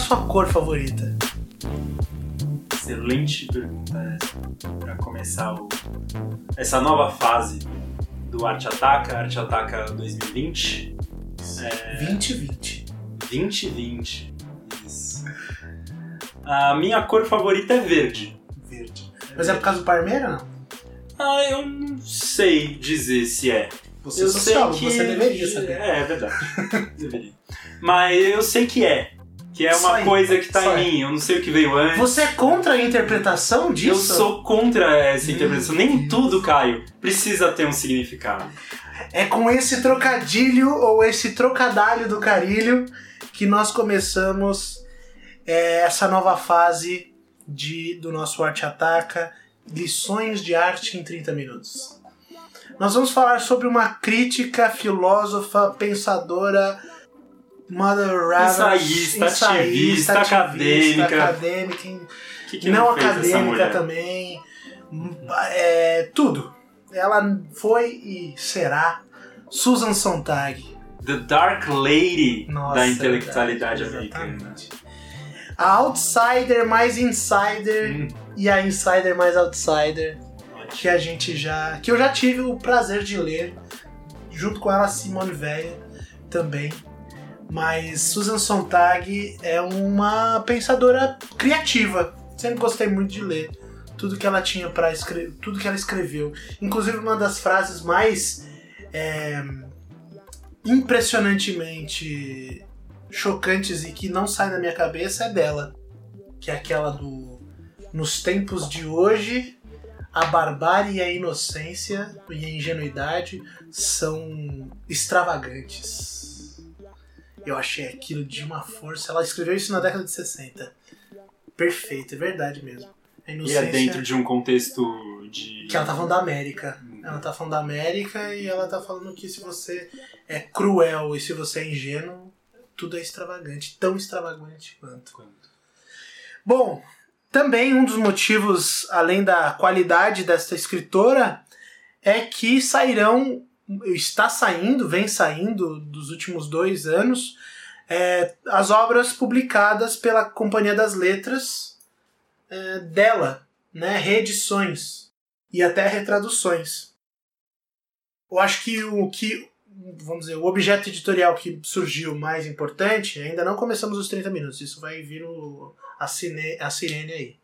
Rodrigo, qual a sua cor favorita? Excelente pergunta para começar o, essa nova fase do Arte Ataca, Arte Ataca 2020. É... 2020. 2020. Isso. A minha cor favorita é verde. Verde. Mas é por causa do Parmeira, não? Ah, eu não sei dizer se é. Você, eu sei que... você deveria saber. É, é verdade. deveria. Mas eu sei que é. Que é uma coisa que tá em mim, eu não sei o que veio antes. Você é contra a interpretação disso? Eu sou contra essa interpretação. Nem tudo, Caio, precisa ter um significado. É com esse trocadilho ou esse trocadalho do carilho que nós começamos é, essa nova fase de, do nosso Arte Ataca, lições de arte em 30 minutos. Nós vamos falar sobre uma crítica, filósofa, pensadora, Mother Ensaísta, ativista, acadêmica. acadêmica que que não acadêmica também. É, tudo. Ela foi e será Susan Sontag. The Dark Lady Nossa, da intelectualidade americana. A outsider mais insider hum. e a insider mais outsider. Que a gente já. Que eu já tive o prazer de ler. Junto com ela, Simone Veia também. Mas Susan Sontag é uma pensadora criativa. Sempre gostei muito de ler tudo que ela tinha para escrever, tudo que ela escreveu. Inclusive uma das frases mais é, impressionantemente chocantes e que não sai da minha cabeça é dela, que é aquela do nos tempos de hoje a barbárie e a inocência e a ingenuidade são extravagantes. Eu achei aquilo de uma força. Ela escreveu isso na década de 60. Perfeito, é verdade mesmo. E é dentro de um contexto de. Que ela tá falando da América. Hum. Ela tá falando da América e ela tá falando que se você é cruel e se você é ingênuo, tudo é extravagante. Tão extravagante quanto. quanto. Bom, também um dos motivos, além da qualidade desta escritora, é que sairão está saindo, vem saindo dos últimos dois anos, é, as obras publicadas pela Companhia das Letras é, dela, né, reedições e até retraduções. Eu acho que o que vamos dizer, o objeto editorial que surgiu mais importante, ainda não começamos os 30 minutos, isso vai vir o, a, cine, a sirene aí.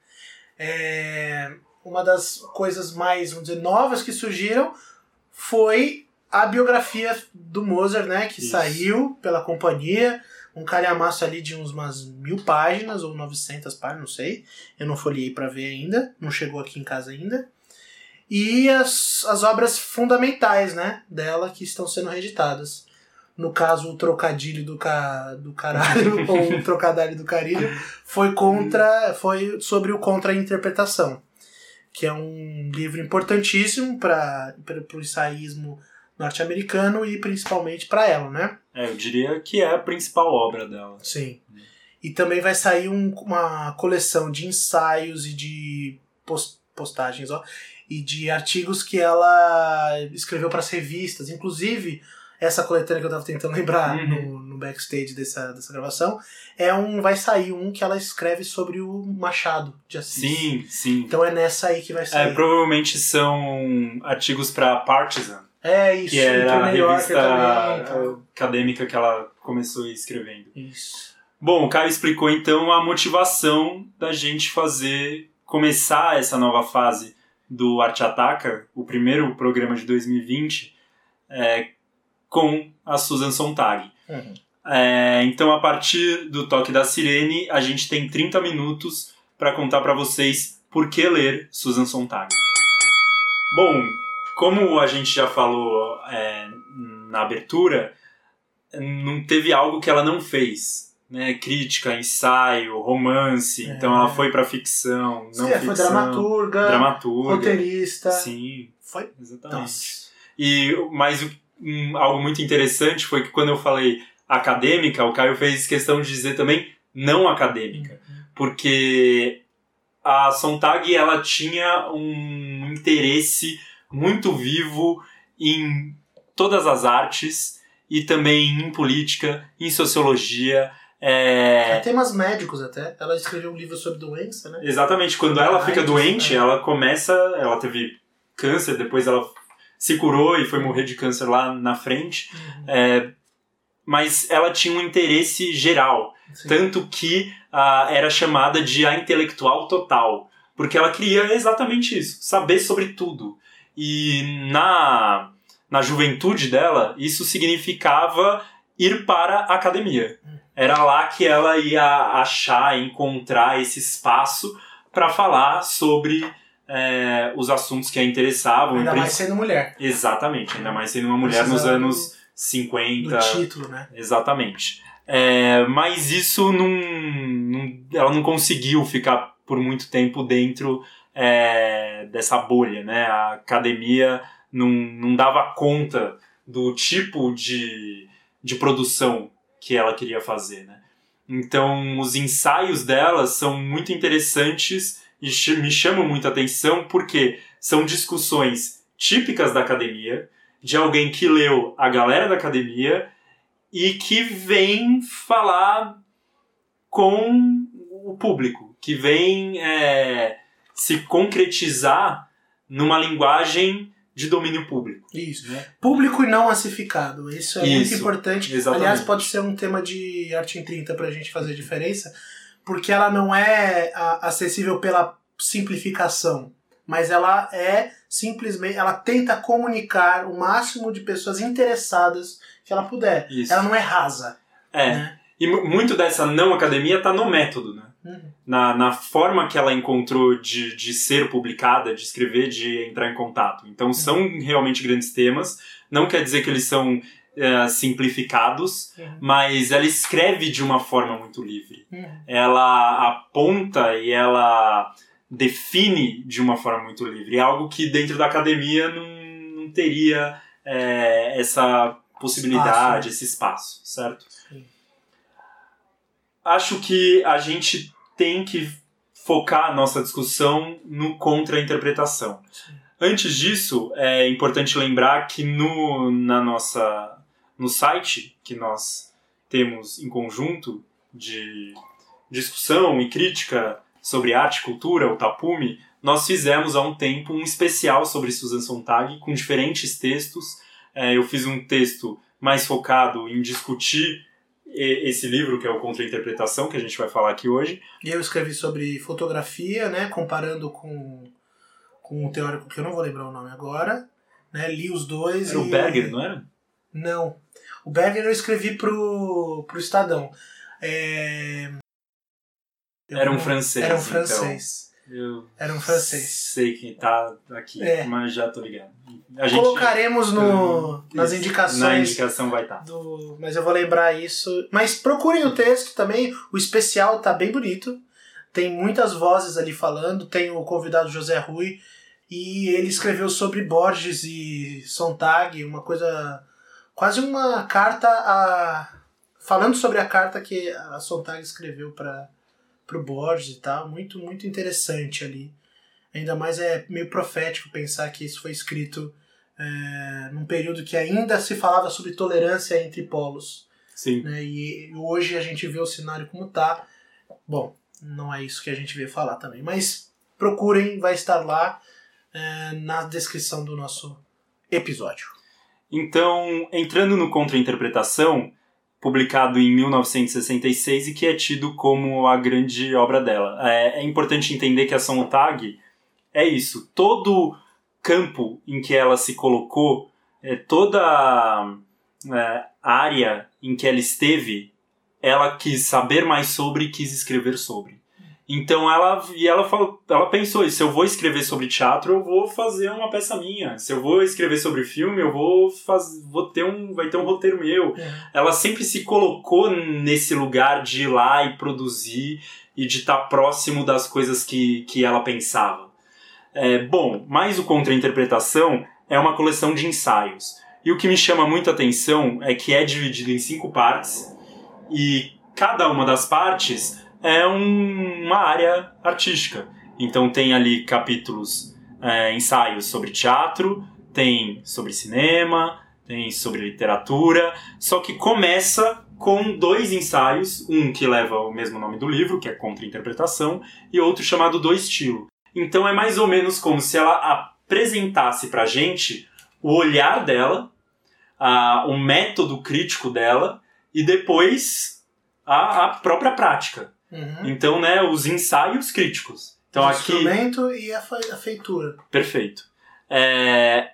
É, uma das coisas mais, vamos dizer, novas que surgiram foi a biografia do Mozart, né, que Isso. saiu pela companhia, um calhamaço ali de uns umas mil páginas ou 900 páginas, não sei. Eu não folhei para ver ainda, não chegou aqui em casa ainda. E as, as obras fundamentais, né, dela que estão sendo reeditadas. No caso, o trocadilho do, ca, do caralho, ou o trocadilho do carilho, foi contra, foi sobre o contra-interpretação, que é um livro importantíssimo para o ensaísmo norte-americano e principalmente para ela, né? É, eu diria que é a principal obra dela. Sim. E também vai sair um, uma coleção de ensaios e de post, postagens, ó, e de artigos que ela escreveu para as revistas, inclusive essa coletânea que eu estava tentando lembrar uhum. no, no, backstage dessa, dessa gravação, é um vai sair um que ela escreve sobre o Machado de Assis. Sim, sim. Então é nessa aí que vai sair. É, provavelmente são artigos para Partisan. É isso. Que era a revista também, então. acadêmica que ela começou escrevendo. Isso. Bom, o Caio explicou então a motivação da gente fazer, começar essa nova fase do Arte Ataca, o primeiro programa de 2020, é, com a Susan Sontag. Uhum. É, então, a partir do toque da sirene, a gente tem 30 minutos para contar para vocês por que ler Susan Sontag. Bom, como a gente já falou é, na abertura, não teve algo que ela não fez. Né, crítica, ensaio, romance, é. então ela foi para ficção, não Sim, ficção. Foi dramaturga, dramaturga, roteirista. Sim, foi exatamente. Nossa. E mas um, algo muito interessante foi que quando eu falei acadêmica, o Caio fez questão de dizer também não acadêmica, uhum. porque a Sontag ela tinha um interesse muito vivo em todas as artes e também em política, em sociologia. É... Temas médicos até. Ela escreveu um livro sobre doença, né? Exatamente. Quando ela fica doente, né? ela começa. Ela teve câncer, depois ela se curou e foi morrer de câncer lá na frente. Uhum. É, mas ela tinha um interesse geral. Sim. Tanto que ah, era chamada de a intelectual total. Porque ela queria exatamente isso, saber sobre tudo. E na, na juventude dela, isso significava ir para a academia. Era lá que ela ia achar, encontrar esse espaço para falar sobre é, os assuntos que a interessavam. Ainda mais sendo mulher. Exatamente, ainda mais sendo uma mulher nos Precisava anos Do 50. título, né? Exatamente. É, mas isso não, não- Ela não conseguiu ficar por muito tempo dentro é, dessa bolha, né? A academia não, não dava conta do tipo de, de produção que ela queria fazer, né? Então, os ensaios dela são muito interessantes e me chamam muita atenção porque são discussões típicas da academia, de alguém que leu a galera da academia e que vem falar com o público, que vem é, se concretizar numa linguagem de domínio público. Isso. Né? Público e não massificado. Isso é muito Isso, importante. exatamente. Aliás, pode ser um tema de arte em 30 pra gente fazer diferença, porque ela não é a- acessível pela simplificação, mas ela é simplesmente, ela tenta comunicar o máximo de pessoas interessadas que ela puder. Isso. Ela não é rasa. É. né? E mu- muito dessa não academia está no método, né? Uhum. Na, na forma que ela encontrou de, de ser publicada, de escrever, de entrar em contato. Então são realmente grandes temas. Não quer dizer que eles são é, simplificados, Uhum. mas ela escreve de uma forma muito livre. Uhum. ela aponta e ela define de uma forma muito livre. É algo que dentro da academia não, não teria é, essa possibilidade, Espaço, né? esse espaço, certo? Sim. Acho que a gente tem que focar a nossa discussão no contra-interpretação. Antes disso, é importante lembrar que no, na nossa, no site que nós temos em conjunto de discussão e crítica sobre arte e cultura, o Tapume, nós fizemos há um tempo um especial sobre Susan Sontag com diferentes textos. É, eu fiz um texto mais focado em discutir esse livro, que é o Contra-Interpretação, que a gente vai falar aqui hoje. E eu escrevi sobre fotografia, né, comparando com, com um teórico que eu não vou lembrar o nome agora. Né, li os dois Era e... o Berger, não era? Não. O Berger eu escrevi pro, pro Estadão. É... Era um francês. Era um então. francês. Eu Era um francês. sei quem tá aqui, É. mas já tô ligado. A gente, Colocaremos no, nas indicações. Na indicação vai estar. do, mas eu vou lembrar isso. Mas procurem o texto também. O especial tá bem bonito. Tem muitas vozes ali falando. Tem o convidado José Rui. E ele escreveu sobre Borges e Sontag, uma coisa. quase uma carta a. falando sobre a carta que a Sontag escreveu para pro Borges e tal. Muito, muito interessante ali. Ainda mais é meio profético pensar que isso foi escrito é, num período que ainda se falava sobre tolerância entre polos. Sim. Né? E hoje a gente vê o cenário como tá. Bom, não é isso que a gente veio falar também. Mas procurem, vai estar lá é, na descrição do nosso episódio. Então, entrando no Contra-Interpretação, publicado em 1966 e que é tido como a grande obra dela. É, é importante entender que a Sontag é isso. Todo campo em que ela se colocou, é, toda é, área em que ela esteve, ela quis saber mais sobre e quis escrever sobre. Então ela e ela falou, ela pensou, se eu vou escrever sobre teatro, eu vou fazer uma peça minha. Se eu vou escrever sobre filme, eu vou faz, vou ter um, vai ter um roteiro meu. Ela sempre se colocou nesse lugar de ir lá e produzir e de estar próximo das coisas que, que ela pensava. É, bom, mas o Contra-Interpretação é uma coleção de ensaios. E o que me chama muito a atenção é que é dividido em cinco partes e cada uma das partes é um- uma área artística. Então tem ali capítulos, é, ensaios sobre teatro, tem sobre cinema, tem sobre literatura, só que começa com dois ensaios, um que leva o mesmo nome do livro, que é Contra-Interpretação, e outro chamado Do Estilo. Então é mais ou menos como se ela apresentasse pra gente o olhar dela, a, o método crítico dela, e depois a, a própria prática. Uhum. Então, né, os ensaios críticos. Então o aqui instrumento e a, a feitura. Perfeito. É,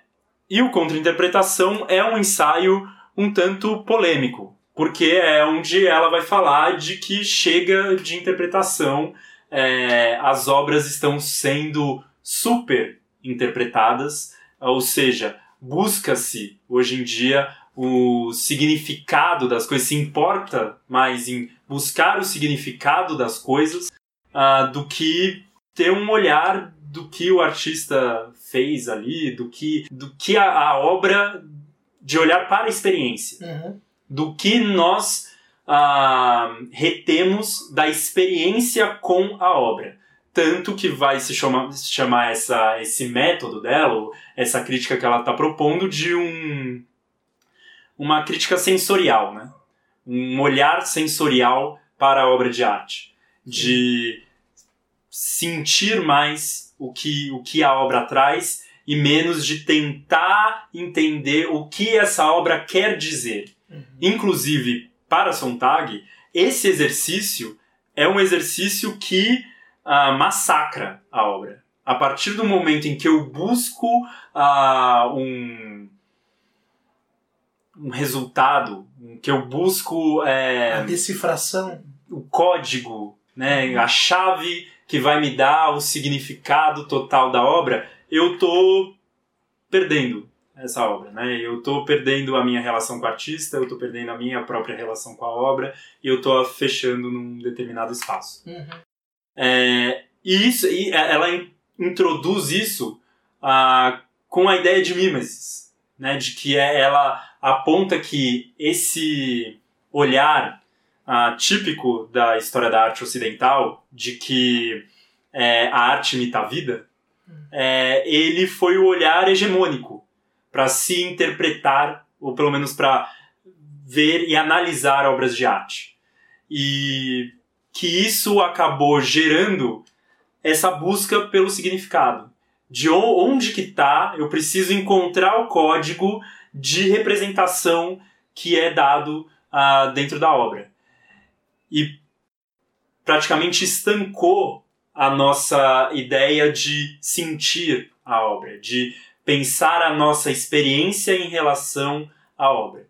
E o contra-interpretação é um ensaio um tanto polêmico, porque é onde ela vai falar de que chega de interpretação, é, as obras estão sendo super interpretadas, ou seja, busca-se hoje em dia o significado das coisas, se importa mais em buscar o significado das coisas ah, do que ter um olhar do que o artista fez ali, do que, do que a, a obra, de olhar para a experiência, Uhum. do que nós ah, retemos da experiência com a obra. Tanto que vai se chamar, se chamar essa, esse método dela, essa crítica que ela está propondo, de um, uma crítica sensorial, né? um olhar sensorial para a obra de arte. De sentir mais o que, o que a obra traz e menos de tentar entender o que essa obra quer dizer. Uhum. Inclusive, para Sontag, esse exercício é um exercício que ah, massacra a obra. A partir do momento em que eu busco ah, um, um resultado, que eu busco é, A decifração. o código, né, a chave que vai me dar o significado total da obra, eu tô perdendo essa obra, né? Eu tô perdendo a minha relação com o artista, eu tô perdendo a minha própria relação com a obra e eu tô a fechando num determinado espaço. Uhum. É, e isso, e ela in- introduz isso ah, com a ideia de mimesis, né? De que é, ela aponta que esse olhar ah, típico da história da arte ocidental, de que é, a arte imita a vida, é, ele foi o olhar hegemônico para se interpretar, ou pelo menos para ver e analisar obras de arte. E que isso acabou gerando essa busca pelo significado. De onde que tá, eu preciso encontrar o código de representação que é dado ah, dentro da obra. E praticamente estancou a nossa ideia de sentir a obra, de pensar a nossa experiência em relação à obra.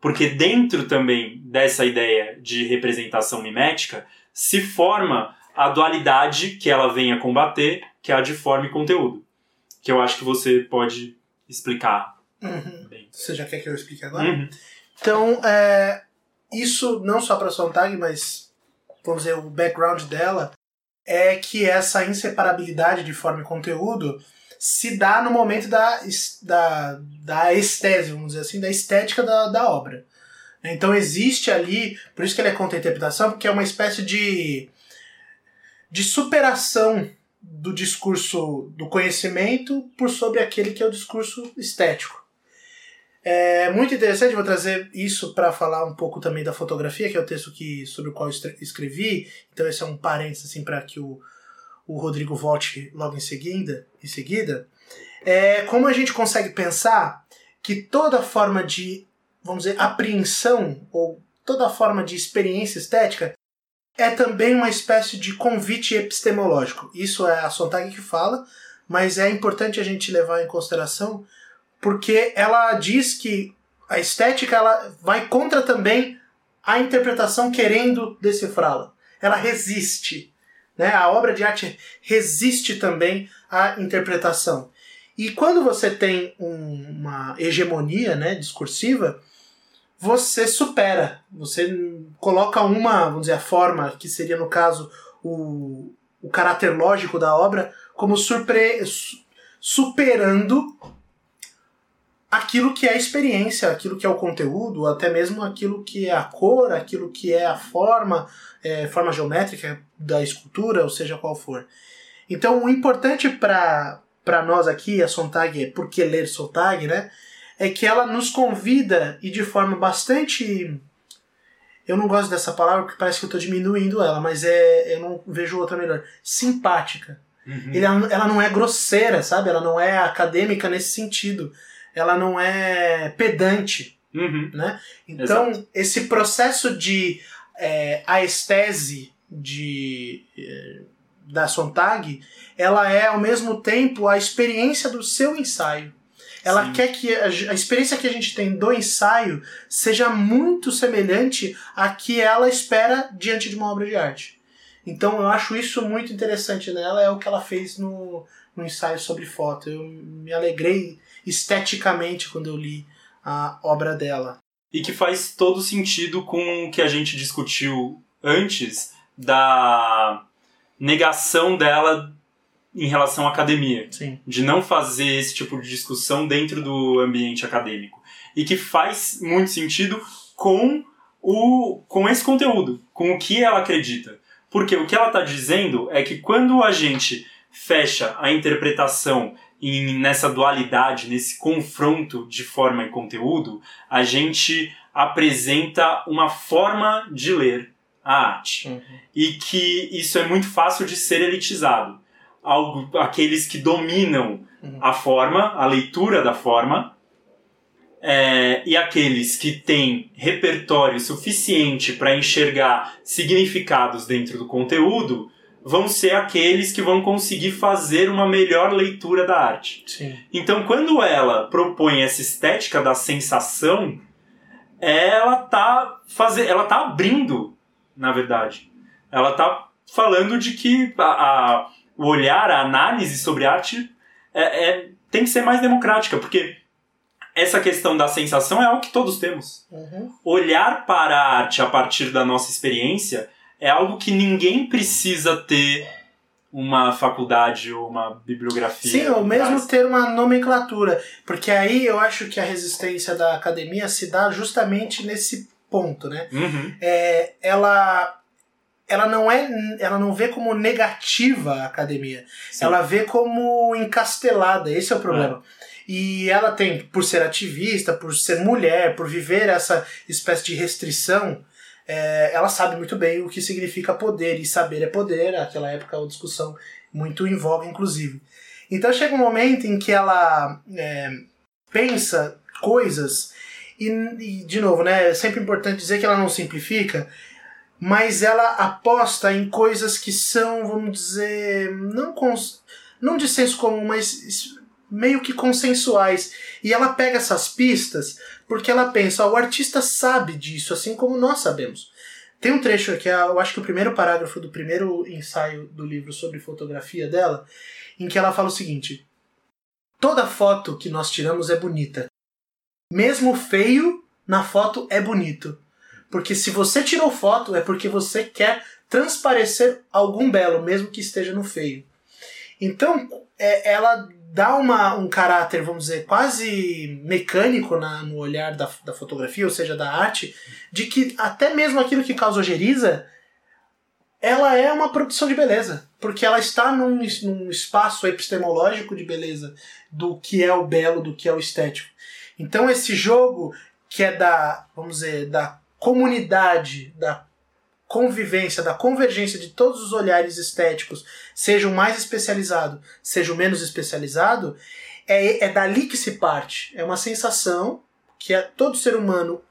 Porque dentro também dessa ideia de representação mimética se forma a dualidade que ela vem a combater, que é a de forma e conteúdo. Que eu acho que você pode explicar Uhum. bem. Você já quer que eu explique agora? Uhum. Então, é, isso não só para Sontag, mas vamos dizer, o background dela é que essa inseparabilidade de forma e conteúdo se dá no momento da, da, da estese, vamos dizer assim, da estética da, da obra. Então existe ali, por isso que ele é contra-interpretação, porque é uma espécie de, de superação do discurso do conhecimento por sobre aquele que é o discurso estético. É muito interessante, vou trazer isso para falar um pouco também da fotografia, que é o texto que, sobre o qual escrevi. Então esse é um parênteses assim, para que o, o Rodrigo volte logo em seguida. Em seguida. É, como a gente consegue pensar que toda forma de, vamos dizer, apreensão ou toda forma de experiência estética é também uma espécie de convite epistemológico. Isso é a Sontag que fala, mas é importante a gente levar em consideração porque ela diz que a estética ela vai contra também a interpretação querendo decifrá-la. Ela resiste. Né? A obra de arte resiste também à interpretação. E quando você tem um- uma hegemonia né, discursiva, você supera. Você coloca uma, vamos dizer, a forma, que seria no caso o, o caráter lógico da obra, como surpre, su- superando aquilo que é a experiência, aquilo que é o conteúdo, até mesmo aquilo que é a cor, aquilo que é a forma, é, forma geométrica da escultura, ou seja qual for. Então, o importante para nós aqui, a Sontag, é por que ler Sontag, né? É que ela nos convida e de forma bastante eu não gosto dessa palavra porque parece que eu estou diminuindo ela, mas é, eu não vejo outra melhor. Simpática. Uhum. Ele, ela não é grosseira, sabe? Ela não é acadêmica nesse sentido. Ela não é pedante. Uhum. Né? Então, Exato. esse processo de é, aestese de, é, da Sontag, ela é ao mesmo tempo a experiência do seu ensaio. Ela Sim. quer que a, a, experiência que a gente tem do ensaio seja muito semelhante à que ela espera diante de uma obra de arte. Então eu acho isso muito interessante nela, é o que ela fez no, no ensaio sobre foto. Eu me alegrei esteticamente quando eu li a obra dela. E que faz todo sentido com o que a gente discutiu antes da negação dela em relação à academia. Sim. De não fazer esse tipo de discussão dentro do ambiente acadêmico. E que faz muito sentido com o com esse conteúdo, com o que ela acredita. Porque o que ela está dizendo é que quando a gente fecha a interpretação em, nessa dualidade, nesse confronto de forma e conteúdo, a gente apresenta uma forma de ler a arte. Uhum. E que isso é muito fácil de ser elitizado. Algo, aqueles que dominam uhum. a forma, a leitura da forma, é, e aqueles que têm repertório suficiente para enxergar significados dentro do conteúdo vão ser aqueles que vão conseguir fazer uma melhor leitura da arte. Sim. Então, quando ela propõe essa estética da sensação, ela tá fazer, ela tá abrindo, na verdade. Ela tá falando de que a, a o olhar, a análise sobre arte é, é, tem que ser mais democrática, porque essa questão da sensação é algo que todos temos. Uhum. Olhar para a arte a partir da nossa experiência é algo que ninguém precisa ter uma faculdade ou uma bibliografia. Sim, ou mesmo ter uma nomenclatura. Porque aí eu acho que a resistência da academia se dá justamente nesse ponto, né? Uhum. É, ela ela não é ela não vê como negativa a academia Sim. ela vê como encastelada esse é o problema é. e ela tem por ser ativista por ser mulher por viver essa espécie de restrição é, ela sabe muito bem o que significa poder, e saber é poder, naquela época é uma discussão muito em voga, inclusive. Então chega um momento em que ela é, pensa coisas, e, e, de novo, né, é sempre importante dizer que ela não simplifica, mas ela aposta em coisas que são, vamos dizer, não, cons, não de senso comum, mas meio que consensuais. E ela pega essas pistas porque ela pensa, o artista sabe disso, assim como nós sabemos. Tem um trecho que é, eu acho que o primeiro parágrafo do primeiro ensaio do livro sobre fotografia dela, em que ela fala o seguinte: Toda foto que nós tiramos é bonita. Mesmo feio, na foto é bonito. Porque se você tirou foto, é porque você quer transparecer algum belo, mesmo que esteja no feio. Então, é, ela dá uma, um caráter, vamos dizer, quase mecânico na, no olhar da, da fotografia, ou seja, da arte, de que até mesmo aquilo que causa ojeriza, ela é uma produção de beleza. Porque ela está num, num espaço epistemológico de beleza, do que é o belo, do que é o estético. Então esse jogo que é da, vamos dizer, da comunidade, da convivência, da convergência de todos os olhares estéticos, seja o mais especializado, seja o menos especializado, é, é dali que se parte. É uma sensação que todo ser humano,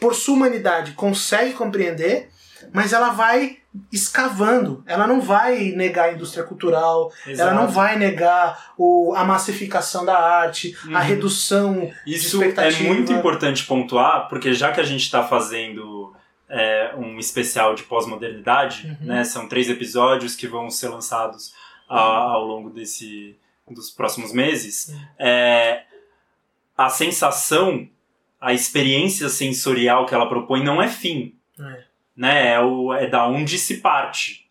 por sua humanidade, consegue compreender, mas ela vai escavando. Ela não vai negar a indústria cultural, Exato. ela não vai negar o, a massificação da arte, uhum. a redução Isso é muito importante pontuar, porque já que a gente está fazendo é, um especial de pós-modernidade, uhum. né? São três episódios que vão ser lançados a, ao longo desse dos próximos meses. Uhum. É, a sensação, a experiência sensorial que ela propõe não é fim, é. Né? É, o, é da onde se parte.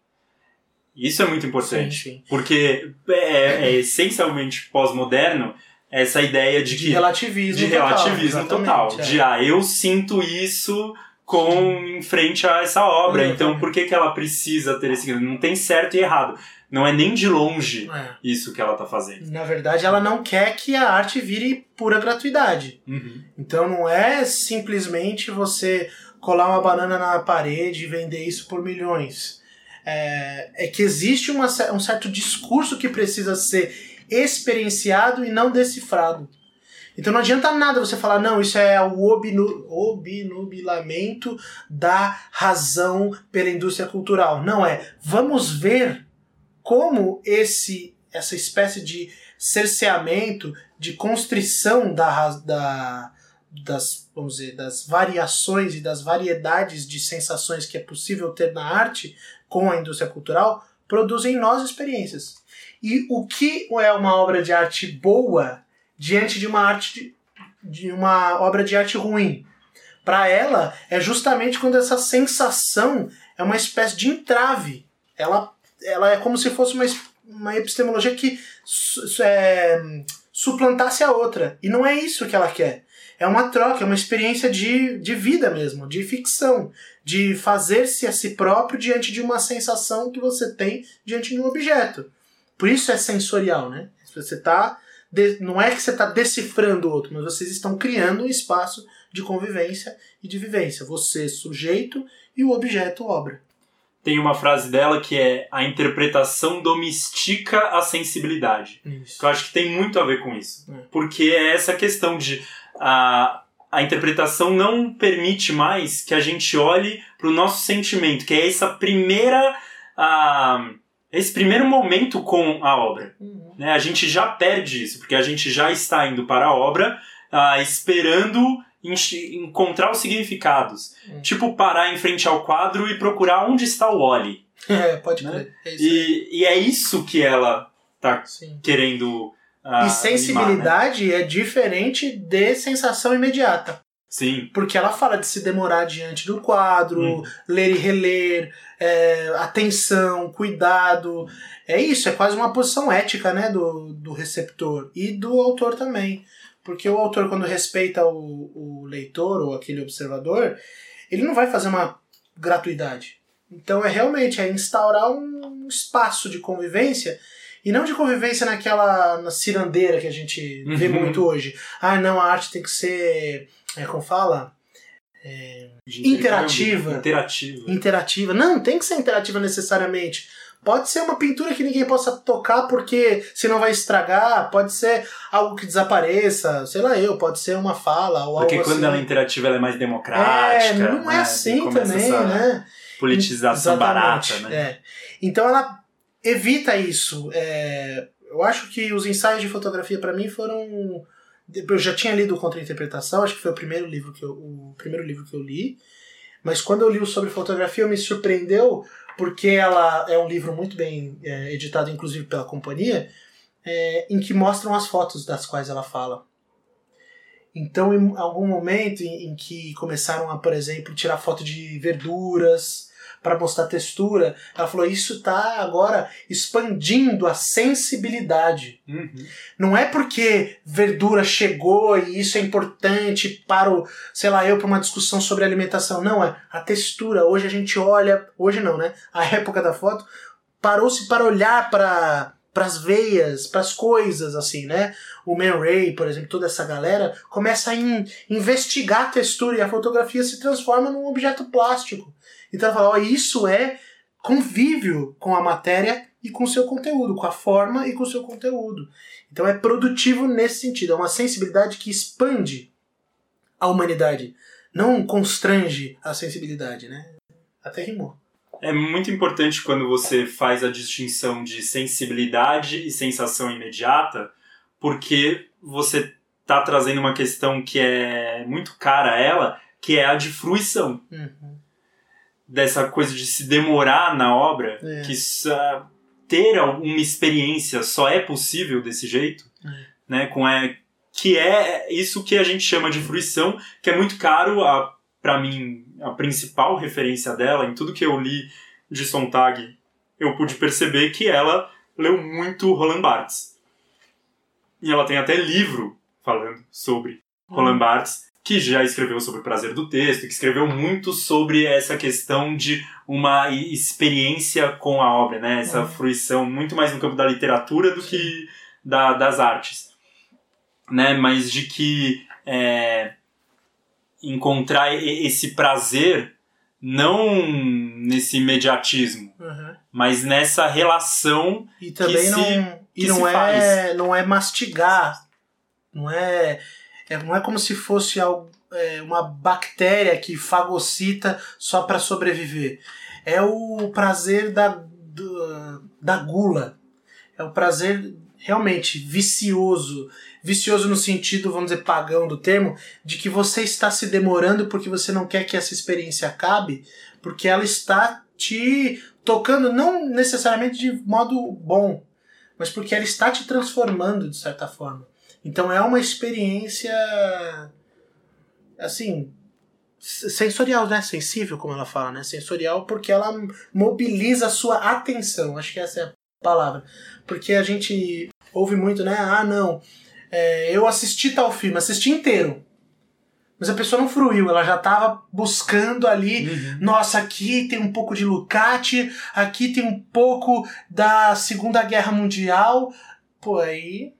Isso é muito importante, sim, sim. porque é, é essencialmente pós-moderno essa ideia de, de que, relativismo de total, relativismo total, é. de ah eu sinto isso com em frente a essa obra. Uhum. Então, por que, que ela precisa ter esse. Não tem certo e errado. Não é nem de longe é. isso que ela está fazendo. Na verdade, ela não quer que a arte vire pura gratuidade. Uhum. Então, não é simplesmente você colar uma banana na parede e vender isso por milhões. É, é que existe uma, um certo discurso que precisa ser experienciado e não decifrado. Então não adianta nada você falar, não, isso é o obnu, obnubilamento da razão pela indústria cultural. Não é. Vamos ver como esse essa espécie de cerceamento, de constrição da, da, das, vamos dizer, das variações e das variedades de sensações que é possível ter na arte com a indústria cultural, produzem em nós experiências. E o que é uma obra de arte boa diante de uma arte de, de uma obra de arte ruim? Para ela é justamente quando essa sensação é uma espécie de entrave. Ela, ela é como se fosse uma, uma epistemologia que é, suplantasse a outra. E não é isso que ela quer. É uma troca, é uma experiência de, de vida mesmo, de ficção, de fazer-se a si próprio diante de uma sensação que você tem diante de um objeto. Por isso é sensorial, né? Você tá não é que você está decifrando o outro, mas vocês estão criando um espaço de convivência e de vivência. Você, sujeito, e o objeto, obra. Tem uma frase dela que é: a interpretação domestica a sensibilidade. Isso. Que eu acho que tem muito a ver com isso. É. Porque é essa questão de. A, a interpretação não permite mais que a gente olhe para o nosso sentimento, que é essa primeira. A, esse primeiro momento com a obra. Uhum. Né? A gente já perde isso, porque a gente já está indo para a obra ah, esperando encontrar os significados. Uhum. Tipo, parar em frente ao quadro e procurar onde está o Oli. É, pode né? crer. É e, e é isso que ela tá Sim. querendo. Ah, e sensibilidade animar, né? é diferente de sensação imediata. Sim. Porque ela fala de se demorar diante do quadro, hum. ler e reler, é, atenção, cuidado. É isso, é quase uma posição ética né, do, do receptor e do autor também. Porque o autor, quando respeita o, o leitor ou aquele observador, ele não vai fazer uma gratuidade. Então é realmente é instaurar um espaço de convivência e não de convivência naquela na cirandeira que a gente vê uhum. muito hoje. Ah, não, a arte tem que ser é, como fala? É, interativa. Interativa. Interativa. Não, tem que ser interativa necessariamente. Pode ser uma pintura que ninguém possa tocar porque senão vai estragar, pode ser algo que desapareça, sei lá eu, pode ser uma fala ou porque algo quando assim. ela é interativa ela é mais democrática. É, não é né? assim também, né? Politização Exatamente, barata, né? É. Então ela evita isso. É, eu acho que os ensaios de fotografia para mim foram eu já tinha lido Contra-Interpretação, acho que foi o primeiro livro que eu, o primeiro livro que eu li. Mas quando eu li o sobre fotografia, me surpreendeu porque ela é um livro muito bem é, editado, inclusive pela companhia, é, em que mostram as fotos das quais ela fala. Então, em algum momento em, em que começaram a, por exemplo, tirar foto de verduras, para mostrar textura. Ela falou: isso está agora expandindo a sensibilidade. Uhum. Não é porque verdura chegou e isso é importante para o, sei lá, eu para uma discussão sobre alimentação. Não, é a textura. Hoje a gente olha, hoje não, né? A época da foto parou-se para olhar para para as veias, para as coisas, assim, né? O Man Ray, por exemplo, toda essa galera começa a in investigar a textura e a fotografia se transforma num objeto plástico. Então ela fala, ó, isso é convívio com a matéria e com o seu conteúdo, com a forma e com o seu conteúdo. Então é produtivo nesse sentido, é uma sensibilidade que expande a humanidade, não constrange a sensibilidade, né? Até rimou. É muito importante quando você faz a distinção de sensibilidade e sensação imediata, porque você está trazendo uma questão que é muito cara a ela, que é a de fruição. Uhum dessa coisa de se demorar na obra, é. que uh, ter uma experiência só é possível desse jeito, é. né? Com é que é isso que a gente chama de fruição, que é muito caro a para mim a principal referência dela em tudo que eu li de Sontag, eu pude perceber que ela leu muito Roland Barthes. E ela tem até livro falando sobre Roland Barthes que já escreveu sobre o prazer do texto, que escreveu muito sobre essa questão de uma experiência com a obra, né? Essa uhum. fruição muito mais no campo da literatura do que da, das artes, né? Mas de que é, encontrar esse prazer não nesse imediatismo, Uhum. mas nessa relação E também que não, se- que não se é, faz. não é mastigar, não é, é não é como se fosse algo, é, uma bactéria que fagocita só para sobreviver. É o prazer da, do- da gula. É o prazer realmente vicioso. Vicioso no sentido, vamos dizer, pagão do termo, de que você está se demorando porque você não quer que essa experiência acabe, porque ela está te tocando, não necessariamente de modo bom, mas porque ela está te transformando de certa forma. Então é uma experiência assim sensorial, né? Sensível, como ela fala, né? Sensorial porque ela mobiliza a sua atenção. Acho que essa é a palavra. Porque a gente ouve muito, né? Ah, não. é, eu assisti tal filme, assisti inteiro. Mas a pessoa não fruiu, ela já estava buscando ali nossa, aqui tem um pouco de Lucati, aqui tem um pouco da Segunda Guerra Mundial. Pô, aí.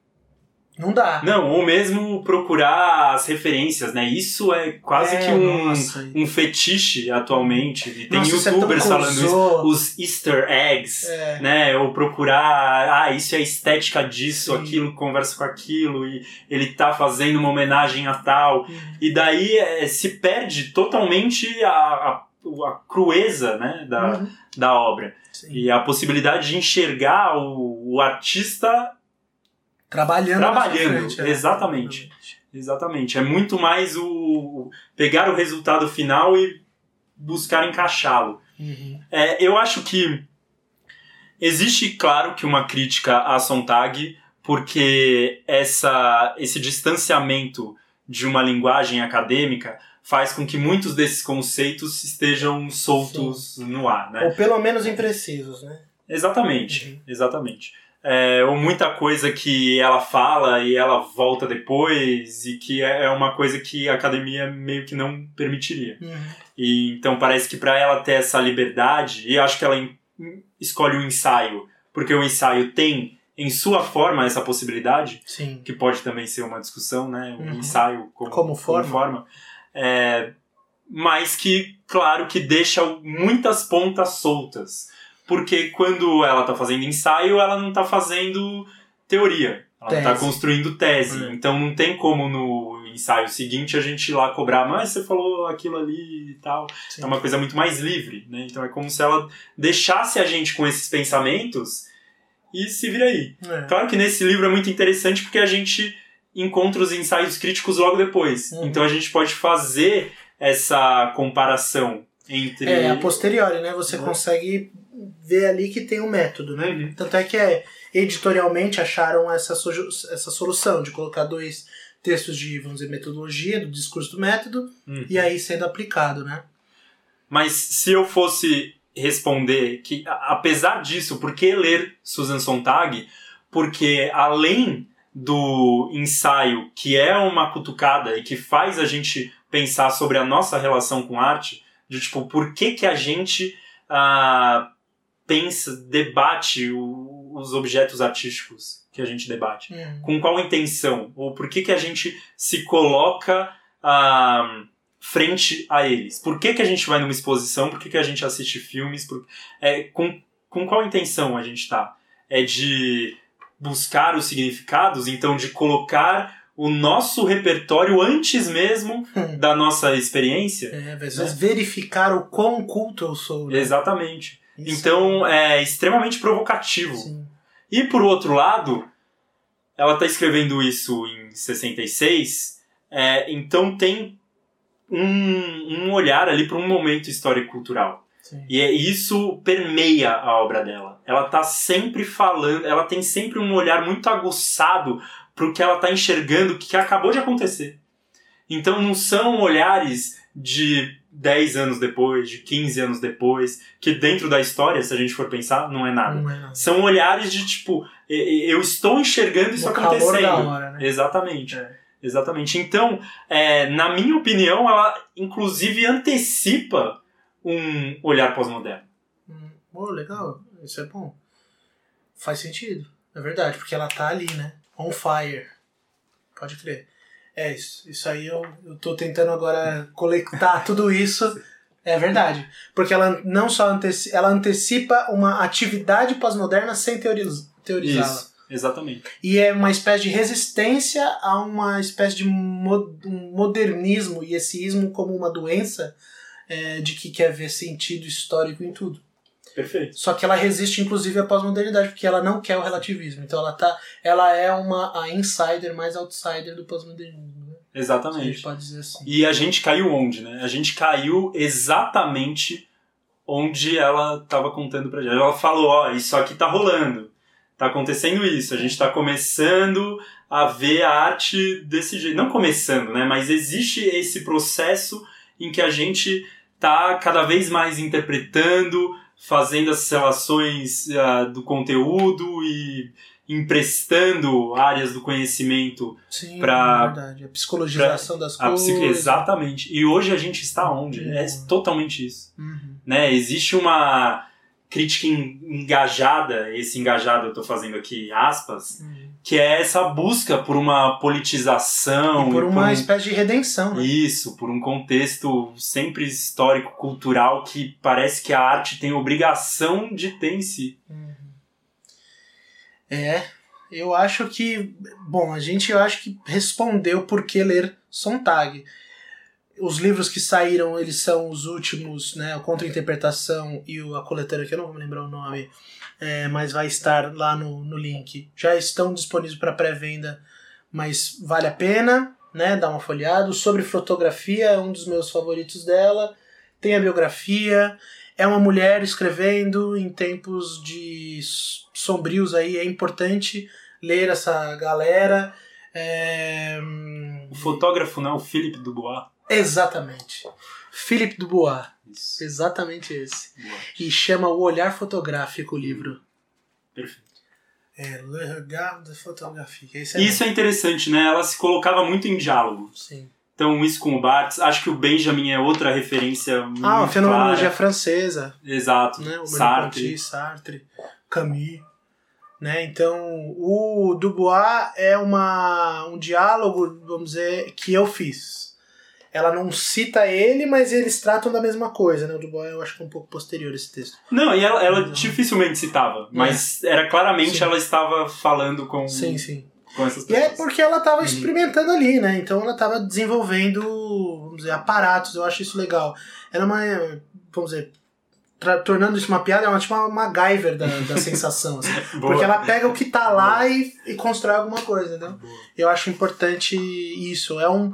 Não dá. Não, ou mesmo procurar as referências, né? Isso é quase É, que um, nossa. um fetiche atualmente. E tem Nossa, é youtubers falando isso. Os easter eggs, É. né? Ou procurar, ah, isso é a estética disso, Sim. aquilo conversa com aquilo, e ele tá fazendo uma homenagem a tal. E daí é, se perde totalmente a, a, a crueza, né? Da, Uhum. da obra. Sim. E a possibilidade de enxergar o, o artista Trabalhando. Trabalhando, frente, é. exatamente. Exatamente. É muito mais o, pegar o resultado final e buscar encaixá-lo. Uhum. É, eu acho que existe, claro, que uma crítica à Sontag, porque essa, esse distanciamento de uma linguagem acadêmica faz com que muitos desses conceitos estejam soltos no ar, né? Ou pelo menos imprecisos, né? Exatamente, Uhum. exatamente. É, ou muita coisa que ela fala e ela volta depois e que é uma coisa que a academia meio que não permitiria. Uhum. E então parece que para ela ter essa liberdade, e acho que ela em- escolhe o ensaio, porque o ensaio tem em sua forma essa possibilidade, Sim. que pode também ser uma discussão, né? O Uhum. ensaio como, Como forma. é, mas que, claro, que deixa muitas pontas soltas. Porque quando ela tá fazendo ensaio, ela não tá fazendo teoria. Ela Tese. tá construindo tese. É. Então não tem como no ensaio seguinte a gente ir lá cobrar, mas você falou aquilo ali e tal. Sim. É uma coisa muito mais livre, né? Então é como se ela deixasse a gente com esses pensamentos e se vira aí. É. Claro que nesse livro é muito interessante porque a gente encontra os ensaios críticos logo depois. Uhum. Então a gente pode fazer essa comparação entre. É, a posteriori, né? Você Uhum. consegue ver ali que tem um método, né? Uhum. Tanto é que é, editorialmente acharam essa, essa solução de colocar dois textos de, vamos dizer, metodologia, do discurso do método, Uhum. e aí sendo aplicado, né? Mas se eu fosse responder que, apesar disso, por que ler Susan Sontag? Porque além do ensaio, que é uma cutucada e que faz a gente pensar sobre a nossa relação com arte, de tipo, por que, que a gente ah, pensa, debate o- os objetos artísticos que a gente debate? Hum. com qual intenção? Ou por que, que a gente se coloca ah, frente a eles? Por que, que a gente vai numa exposição? Por que, que a gente assiste filmes? Por- é, com, com qual intenção a gente está? É de buscar os significados? Então, de colocar o nosso repertório antes mesmo da nossa experiência? É, às vezes verificar o quão culto eu sou. Né? Exatamente. Isso. Então, é extremamente provocativo. Sim. E por outro lado, ela está escrevendo isso em 66, é, então tem um, um olhar ali para um momento histórico-cultural. E é, isso permeia a obra dela. Ela tá sempre falando, ela tem sempre um olhar muito aguçado para o que ela está enxergando que acabou de acontecer. Então não são olhares de 10 anos depois, de 15 anos depois, que dentro da história, se a gente for pensar, não é nada. Não é nada. São olhares de tipo, eu estou enxergando isso No calor acontecendo. da hora, né? Exatamente. É. Exatamente. Então, é, na minha opinião, ela inclusive antecipa um olhar pós-moderno. Hum, Pô, legal. Isso é bom. Faz sentido. É verdade, porque ela tá ali, né? On fire. Pode crer. É isso. Isso aí eu, eu tô tentando agora coletar tudo isso. É verdade. Porque ela não só anteci ela antecipa uma atividade pós-moderna sem teoriz teorizá-la. Exatamente. E é uma espécie de resistência a uma espécie de mo modernismo e esse ismo como uma doença é, de que quer ver sentido histórico em tudo. Perfeito. Só que ela resiste, inclusive, à pós-modernidade, porque ela não quer o relativismo. Então ela, tá, ela é uma a insider mais outsider do pós-modernismo. Né? Exatamente. A gente pode dizer assim. E a gente caiu onde, né? A gente caiu exatamente onde ela estava contando pra gente. Ela falou, ó, isso aqui tá rolando. Tá acontecendo isso. A gente tá começando a ver a arte desse jeito. Não começando, né? Mas existe esse processo em que a gente tá cada vez mais interpretando, fazendo as relações uh, do conteúdo e emprestando áreas do conhecimento pra- é verdade. A psicologização das a coisas. psico- exatamente. E hoje a gente está onde? É Uhum. totalmente isso. Uhum. Né? Existe uma crítica en- engajada, esse engajado eu tô fazendo aqui aspas, Uhum. Que é essa busca por uma politização, E por uma um- espécie de redenção, né? isso, por um contexto sempre histórico, cultural, que parece que a arte tem obrigação de ter em si. Uhum. É, eu acho que. Bom, a gente eu acho que respondeu por que ler Sontag. Os livros que saíram, eles são os últimos, né? A Contra-Interpretação e o A Coletânea, que eu não vou me lembrar o nome, é, mas vai estar lá no, no link. Já estão disponíveis para pré-venda, mas vale a pena, né? Dar uma folhada. O Sobre Fotografia é um dos meus favoritos dela. Tem a biografia. É uma mulher escrevendo em tempos de sombrios aí. É importante ler essa galera. É, hum, O fotógrafo, né? O Philippe Dubois. Exatamente. Philippe Dubois. Isso. Exatamente esse. Boa. E chama O Olhar Fotográfico o livro. Perfeito. É, Le Regard de Photographie. Esse é Isso é interessante, né? Ela se colocava muito em diálogo. Sim. Então, isso com o Barthes. Acho que o Benjamin é outra referência muito Ah, a fenomenologia clara. francesa. Exato. né? O Sartre. Merleau-Ponty, Sartre, Camus, né? Então, o Dubois é uma um diálogo, vamos dizer, que eu fiz. Ela não cita ele, mas eles tratam da mesma coisa, né? O Dubois eu acho que é um pouco posterior esse texto. Não, e ela, ela dificilmente citava, mas era claramente Sim. ela estava falando com, Sim, sim. com essas E é pessoas. porque ela estava Uhum. experimentando ali, né? Então ela estava desenvolvendo, vamos dizer, aparatos. Eu acho isso legal. Ela é uma, vamos dizer, tornando isso uma piada, é uma, tipo uma MacGyver da, da sensação, assim. Boa. Porque ela pega o que tá lá e, e constrói alguma coisa, né? Boa. Eu acho importante isso. É um,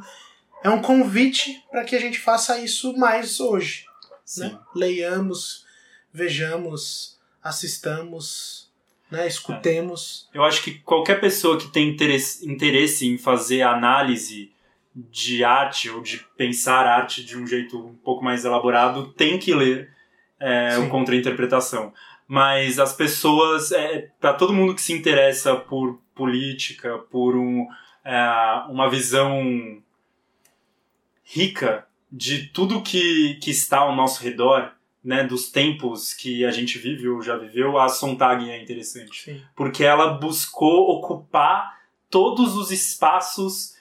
é um convite para que a gente faça isso mais hoje. Sim. Né? Leiamos, vejamos, assistamos, né? escutemos. Eu acho que qualquer pessoa que tem interesse, interesse em fazer análise de arte ou de pensar arte de um jeito um pouco mais elaborado tem que ler é, o Contra-Interpretação. Mas as pessoas, é, para todo mundo que se interessa por política, por um, é, uma visão rica de tudo que, que está ao nosso redor, né, dos tempos que a gente vive ou já viveu, a Sontag é interessante Sim. porque ela buscou ocupar todos os espaços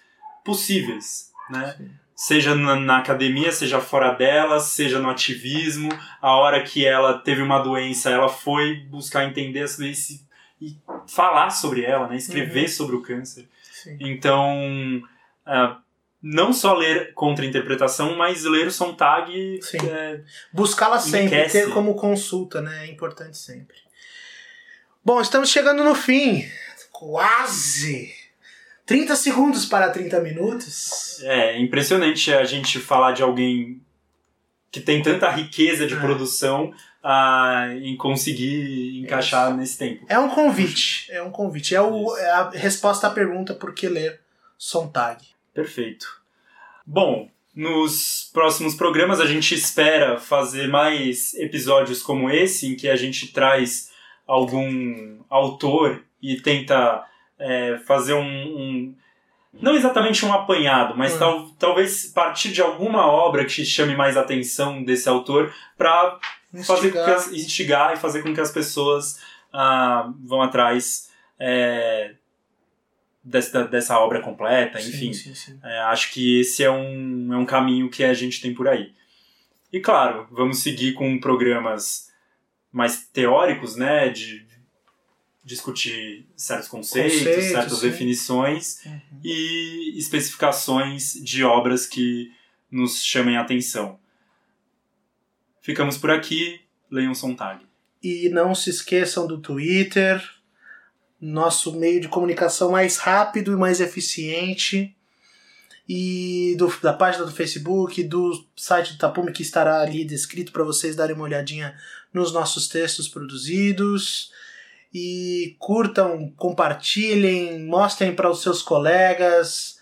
possíveis, né? Sim. Seja na, na academia, seja fora dela, seja no ativismo. A hora que ela teve uma doença, ela foi buscar entender essa doença e, e falar sobre ela, né? Escrever Uhum. sobre o câncer. Sim. Então, ah, não só ler contra-interpretação, mas ler o Sontag é, Buscá-la sempre, ter como consulta, né? É importante sempre. Bom, estamos chegando no fim. Quase! 30 segundos para 30 minutos. É impressionante a gente falar de alguém que tem tanta riqueza de É. produção ah, em conseguir encaixar nesse tempo. É um convite. É um convite. É, o, é a resposta à pergunta por que ler Sontag. Perfeito. Bom, nos próximos programas a gente espera fazer mais episódios como esse, em que a gente traz algum autor e tenta é, fazer um, um- Não exatamente um apanhado, mas Hum. tal, talvez partir de alguma obra que chame mais atenção desse autor para fazer com que Instigar. as, instigar e fazer com que as pessoas ah, vão atrás é, dessa, dessa obra completa, enfim. Sim, sim, sim. É, acho que esse é um, é um caminho que a gente tem por aí. E claro, vamos seguir com programas mais teóricos, né? De discutir certos conceitos, Conceitos, certas sim. definições Uhum. e especificações de obras que nos chamem a atenção. Ficamos por aqui. Leiam Sontag. E não se esqueçam do Twitter, nosso meio de comunicação mais rápido e mais eficiente. E do- da página do Facebook, do site do Tapume, que estará ali descrito para vocês darem uma olhadinha nos nossos textos produzidos. E curtam, compartilhem, mostrem para os seus colegas.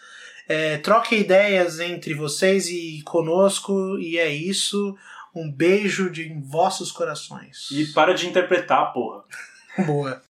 É, troquem ideias entre vocês e conosco. E é isso. Um beijo de em vossos corações. E para de interpretar, porra. Boa.